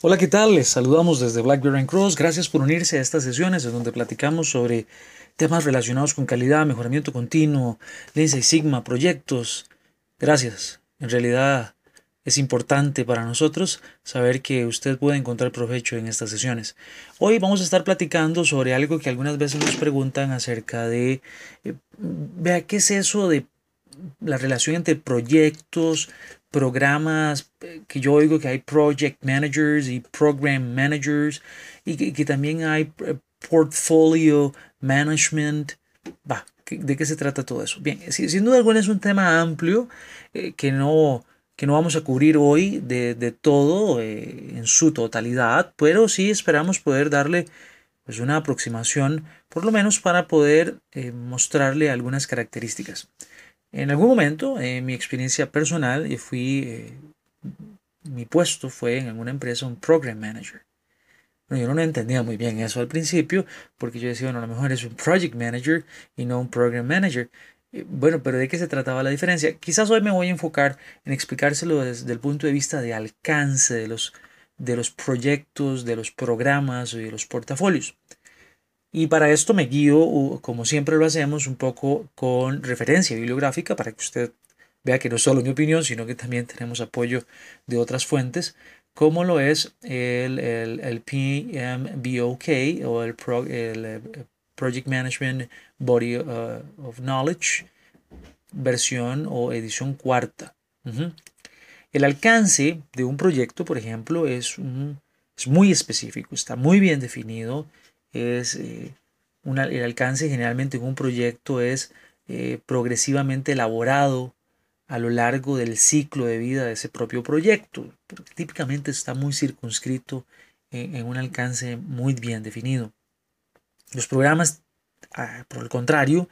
Hola, ¿qué tal? Les saludamos desde Blackberry Cross. Gracias por unirse a estas sesiones en donde platicamos sobre temas relacionados con calidad, mejoramiento continuo, Lean Six Sigma, proyectos. Gracias. En realidad es importante para nosotros saber que usted puede encontrar provecho en estas sesiones. Hoy vamos a estar platicando sobre algo que algunas veces nos preguntan acerca de, eh, vea, ¿qué es eso de la relación entre proyectos, programas eh, que yo oigo que hay project managers y program managers y que, también hay eh, portfolio management. Va, ¿de qué se trata todo eso? Bien, sin duda alguna es un tema amplio eh, que, no, que no vamos a cubrir hoy de, de todo en su totalidad, pero sí esperamos poder darle pues, una aproximación, por lo menos para poder mostrarle algunas características. En algún momento, en mi experiencia personal, yo fui, eh, mi puesto fue en alguna empresa un program manager. Bueno, yo no entendía muy bien eso al principio, porque yo decía, bueno, a lo mejor es un project manager y no un program manager. Bueno, pero ¿de qué se trataba la diferencia? Quizás hoy me voy a enfocar en explicárselo desde el punto de vista de alcance de los, de los proyectos, de los programas y de los portafolios. Y para esto me guío, como siempre lo hacemos, un poco con referencia bibliográfica para que usted vea que no es solo mi opinión, sino que también tenemos apoyo de otras fuentes, como lo es el, el, PMBOK o el, eh, Project Management Body uh, of Knowledge, versión o edición cuarta. El alcance de un proyecto, por ejemplo, es, es muy específico, está muy bien definido es eh, el alcance generalmente en un proyecto es eh, progresivamente elaborado a lo largo del ciclo de vida de ese propio proyecto. típicamente está muy circunscrito en, un alcance muy bien definido. Los programas, ah, por el contrario,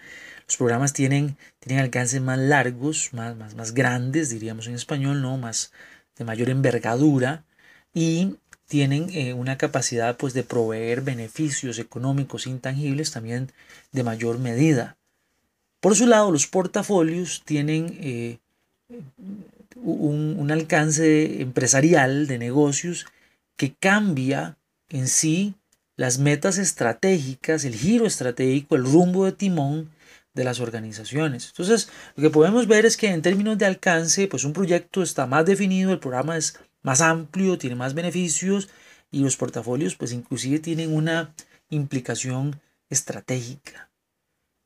los programas tienen, tienen alcances más largos, más, más, más grandes, diríamos en español, ¿no? más de mayor envergadura y tienen eh, una capacidad pues, de proveer beneficios económicos intangibles también de mayor medida. Por su lado, los portafolios tienen eh, un, un, alcance empresarial de negocios que cambia en sí las metas estratégicas, el giro estratégico, el rumbo de timón de las organizaciones. Entonces, lo que podemos ver es que en términos de alcance, pues un proyecto está más definido, el programa es más amplio, tiene más beneficios y los portafolios pues inclusive tienen una implicación estratégica.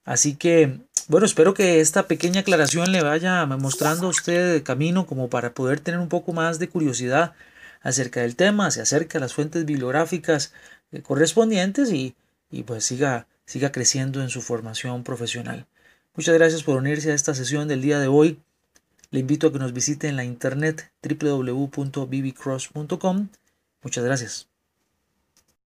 Así que, bueno, espero que esta pequeña aclaración le vaya mostrando a usted el camino como para poder tener un poco más de curiosidad acerca del tema, se acerca a las fuentes bibliográficas eh, correspondientes y, y pues siga, siga creciendo en su formación profesional. Muchas gracias por unirse a esta sesión del día de hoy. Le invito a que nos visite en la internet www.bbcross.com. Muchas gracias.